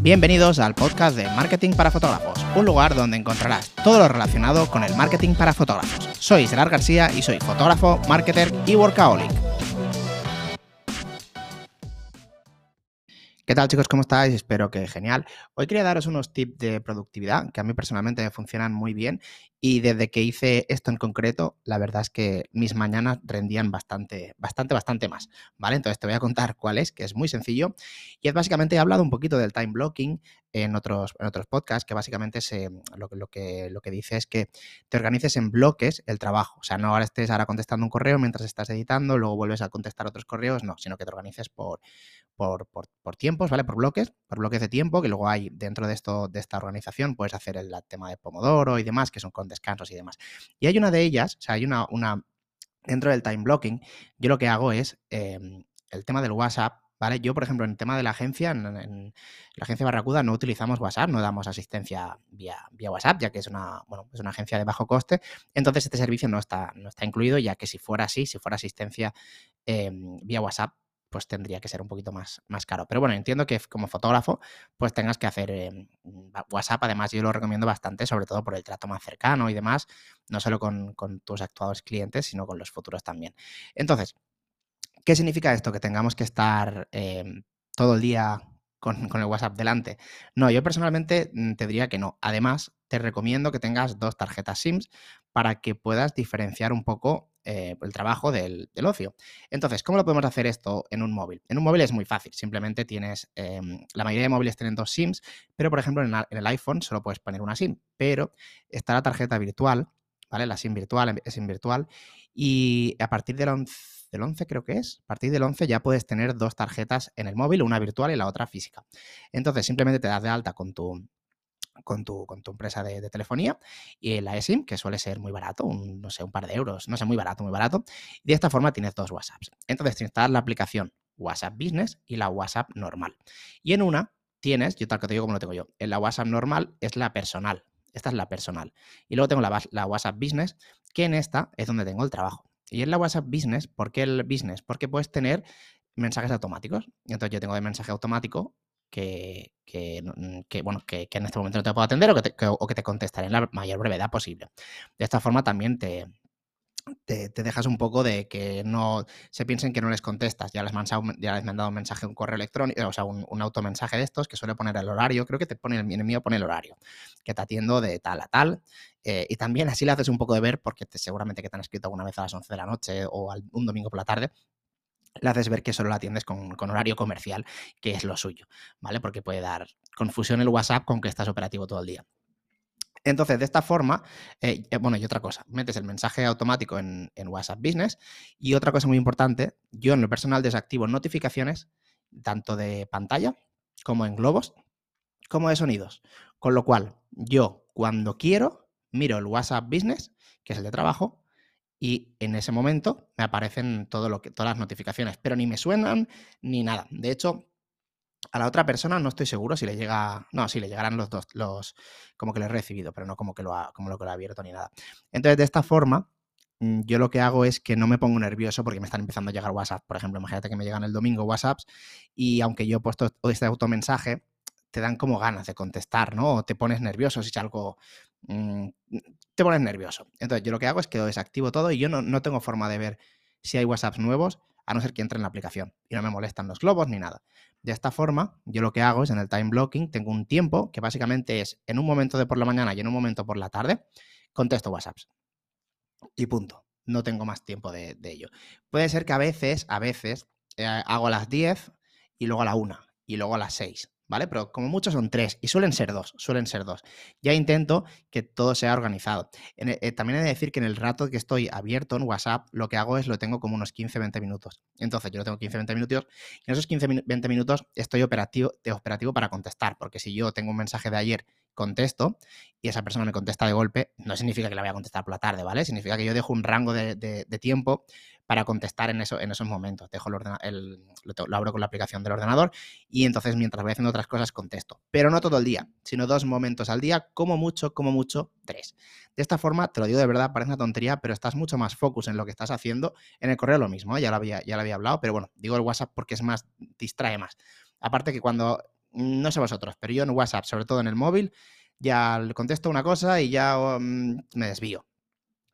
Bienvenidos al podcast de Marketing para Fotógrafos, un lugar donde encontrarás todo lo relacionado con el marketing para fotógrafos. Soy Gerard García y soy fotógrafo, marketer y workaholic. ¿Qué tal chicos? ¿Cómo estáis? Espero que genial. Hoy quería daros unos tips de productividad que a mí personalmente me funcionan muy bien y desde que hice esto en concreto, la verdad es que mis mañanas rendían bastante, bastante, bastante más, ¿vale? Entonces te voy a contar cuál es, que es muy sencillo y es básicamente, he hablado un poquito del time blocking en otros, en otros podcasts, que básicamente se, lo, lo, que, lo que dice es que te organices en bloques el trabajo, o sea, no ahora estés ahora contestando un correo mientras estás editando, luego vuelves a contestar otros correos, no, sino que te organices por, por, por, tiempos, ¿vale? Por bloques, por bloques de tiempo, que luego hay dentro de esto, de esta organización, puedes hacer el tema de Pomodoro y demás, que son con descansos y demás. Y hay una de ellas, o sea, hay una, una dentro del time blocking, yo lo que hago es em, el tema del WhatsApp, ¿vale? Yo, por ejemplo, en el tema de la agencia, en, la agencia Barracuda no utilizamos WhatsApp, no damos asistencia vía, vía WhatsApp, ya que es una, bueno, es una agencia de bajo coste. Entonces, este servicio no está, no está incluido, ya que si fuera así, si fuera asistencia em, vía WhatsApp, pues tendría que ser un poquito más, más caro. Pero bueno, entiendo que como fotógrafo, pues tengas que hacer em, WhatsApp. Además, yo lo recomiendo bastante, sobre todo por el trato más cercano y demás, no solo con, tus actuales clientes, sino con los futuros también. Entonces, ¿qué significa esto? Que tengamos que estar em, todo el día con, con, el WhatsApp delante. No, yo personalmente mm, te diría que no. Además, te recomiendo que tengas dos tarjetas SIMS para que puedas diferenciar un poco eh, el trabajo del, ocio. Entonces, ¿cómo lo podemos hacer esto en un móvil? En un móvil es muy fácil, simplemente tienes, em, la mayoría de móviles tienen dos SIMs, pero por ejemplo en, el iPhone solo puedes poner una SIM, pero está la tarjeta virtual, ¿vale? La SIM virtual es SIM virtual y a partir del 11, del 11 creo que es, a partir del 11 ya puedes tener dos tarjetas en el móvil, una virtual y la otra física. Entonces simplemente te das de alta con tu, con tu, con tu empresa de, telefonía y la eSIM, que suele ser muy barato, un, no sé, un par de euros, no sé, muy barato, muy barato. Y de esta forma tienes dos WhatsApps. Entonces te instalas la aplicación WhatsApp Business y la WhatsApp normal. Y en una tienes, yo tal que te digo como lo tengo yo, en la WhatsApp normal es la personal. Esta es la personal. Y luego tengo la, la WhatsApp Business, que en esta es donde tengo el trabajo. Y en la WhatsApp Business, ¿por qué el Business? Porque puedes tener mensajes automáticos. Entonces yo tengo de mensaje automático que, mm, que, bueno, que, en este momento no te puedo atender o que, te, o que te contestaré en la mayor brevedad posible. De esta forma también te, te, dejas un poco de que no se piensen que no les contestas. Ya les, mandado, ya mandado un mensaje, un correo electrónico, o sea, un, automensaje de estos que suele poner el horario. Creo que te pone el, mío pone el horario, que te atiendo de tal a tal. Eh, y también así le haces un poco de ver, porque seguramente que te han escrito alguna vez a las 11 de la noche o un domingo por la tarde, le haces ver que solo la atiendes con, horario comercial, que es lo suyo, ¿vale? Porque puede dar confusión el WhatsApp con que estás operativo todo el día. Entonces, de esta forma, eh, eh, bueno, y otra cosa, metes el mensaje automático en, WhatsApp Business y otra cosa muy importante, yo en lo personal desactivo notificaciones tanto de pantalla como en globos, como de sonidos. Con lo cual, yo cuando quiero, miro el WhatsApp Business, que es el de trabajo, y en ese momento me aparecen todo lo que, todas las notificaciones, pero ni me suenan ni nada. De hecho, a la otra persona no estoy seguro si le llega, no, si le llegarán los dos, los, como que lo he recibido, pero no como que lo ha, como lo que lo ha abierto ni nada. Entonces, de esta forma, mm, yo lo que hago es que no me pongo nervioso porque me están empezando a llegar WhatsApp. Por ejemplo, imagínate que me llegan el domingo WhatsApps y aunque yo he puesto este automensaje, te dan como ganas de contestar, ¿no? O te pones nervioso si es algo... Mm, te pones nervioso. Entonces, yo lo que hago es que desactivo todo y yo no, tengo forma de ver si hay WhatsApps nuevos, a no ser que entre en la aplicación y no me molestan los globos ni nada. De esta forma, yo lo que hago es en el time blocking, tengo un tiempo que básicamente es en un momento de por la mañana y en un momento por la tarde, contesto WhatsApps. Y punto. No tengo más tiempo de, ello. Puede ser que a veces, a veces, eh, hago a las 10 y luego a la 1 y luego a las 6. ¿Vale? Pero como mucho son tres y suelen ser dos, suelen ser dos. Ya intento que todo sea organizado. E, eh, también he de decir que en el rato que estoy abierto en WhatsApp, lo que hago es lo tengo como unos 15-20 minutos. Entonces yo lo tengo 15-20 minutos y en esos 15-20 minutos estoy operativo, de operativo para contestar, porque si yo tengo un mensaje de ayer contesto y esa persona me contesta de golpe, no significa que la voy a contestar por la tarde, ¿vale? Significa que yo dejo un rango de, tiempo para contestar en, eso, en esos momentos. Dejo el, lo, abro con la aplicación del ordenador y entonces mientras voy haciendo otras cosas contesto. Pero no todo el día, sino dos momentos al día, como mucho, como mucho, tres. De esta forma, te lo digo de verdad, parece una tontería, pero estás mucho más focus en lo que estás haciendo. En el correo lo mismo, ¿eh? ya, lo había, ya lo había hablado, pero bueno, digo el WhatsApp porque es más, distrae más. Aparte que cuando no sé vosotros, pero yo en WhatsApp, sobre todo en el móvil, ya contesto una cosa y ya mm, me desvío.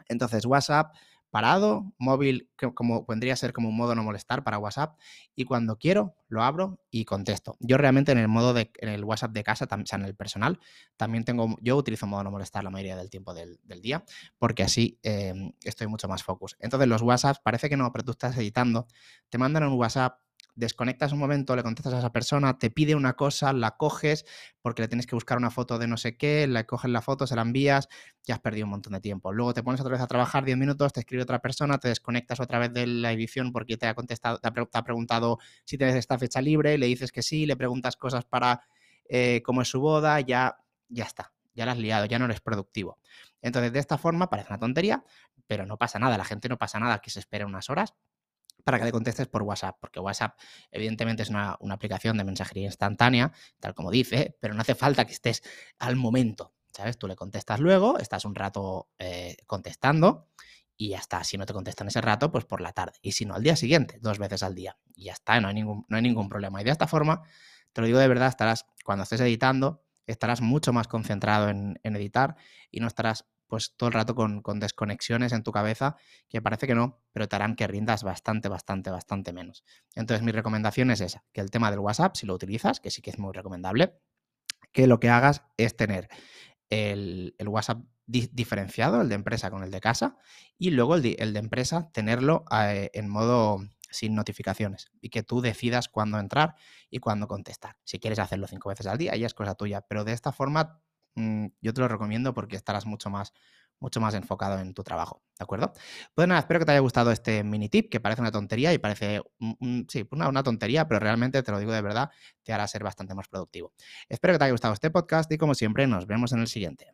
Entonces, WhatsApp parado, móvil como vendría a ser como un modo no molestar para WhatsApp y cuando quiero lo abro y contesto. Yo realmente en el modo de en el WhatsApp de casa, o sea, en el personal, también tengo, yo utilizo modo no molestar la mayoría del tiempo del, día porque así em, estoy mucho más focus. Entonces los WhatsApp parece que no, pero tú estás editando, te mandan un WhatsApp desconectas un momento, le contestas a esa persona, te pide una cosa, la coges porque le tienes que buscar una foto de no sé qué, le coges la foto, se la envías, ya has perdido un montón de tiempo. Luego te pones otra vez a trabajar 10 minutos, te escribe otra persona, te desconectas otra vez de la edición porque te ha contestado, te ha, preguntado si tienes esta fecha libre, le dices que sí, le preguntas cosas para eh, cómo es su boda, ya, ya está, ya la has liado, ya no eres productivo. Entonces, de esta forma parece una tontería, pero no pasa nada, la gente no pasa nada que se espere unas horas para que le contestes por WhatsApp, porque WhatsApp evidentemente es una, aplicación de mensajería instantánea, tal como dice, pero no hace falta que estés al momento, ¿sabes? Tú le contestas luego, estás un rato eh, contestando y ya está. Si no te contestan ese rato, pues por la tarde. Y si no, al día siguiente, dos veces al día. Y ya está, no hay ningún, no hay ningún problema. Y de esta forma, te lo digo de verdad, estarás, cuando estés editando, estarás mucho más concentrado en, en editar y no estarás pues todo el rato con, desconexiones en tu cabeza que parece que no, pero te harán que rindas bastante, bastante, bastante menos. Entonces mi recomendación es esa, que el tema del WhatsApp, si lo utilizas, que sí que es muy recomendable, que lo que hagas es tener el, WhatsApp diferenciado, el de empresa con el de casa, y luego el de, el empresa tenerlo eh, en modo sin notificaciones y que tú decidas cuándo entrar y cuándo contestar. Si quieres hacerlo cinco veces al día, ya es cosa tuya, pero de esta forma yo te lo recomiendo porque estarás mucho más, mucho más enfocado en tu trabajo, ¿de acuerdo? Pues nada, espero que te haya gustado este mini tip, que parece una tontería y parece, sí, una, una tontería, pero realmente, te lo digo de verdad, te hará ser bastante más productivo. Espero que te haya gustado este podcast y como siempre, nos vemos en el siguiente.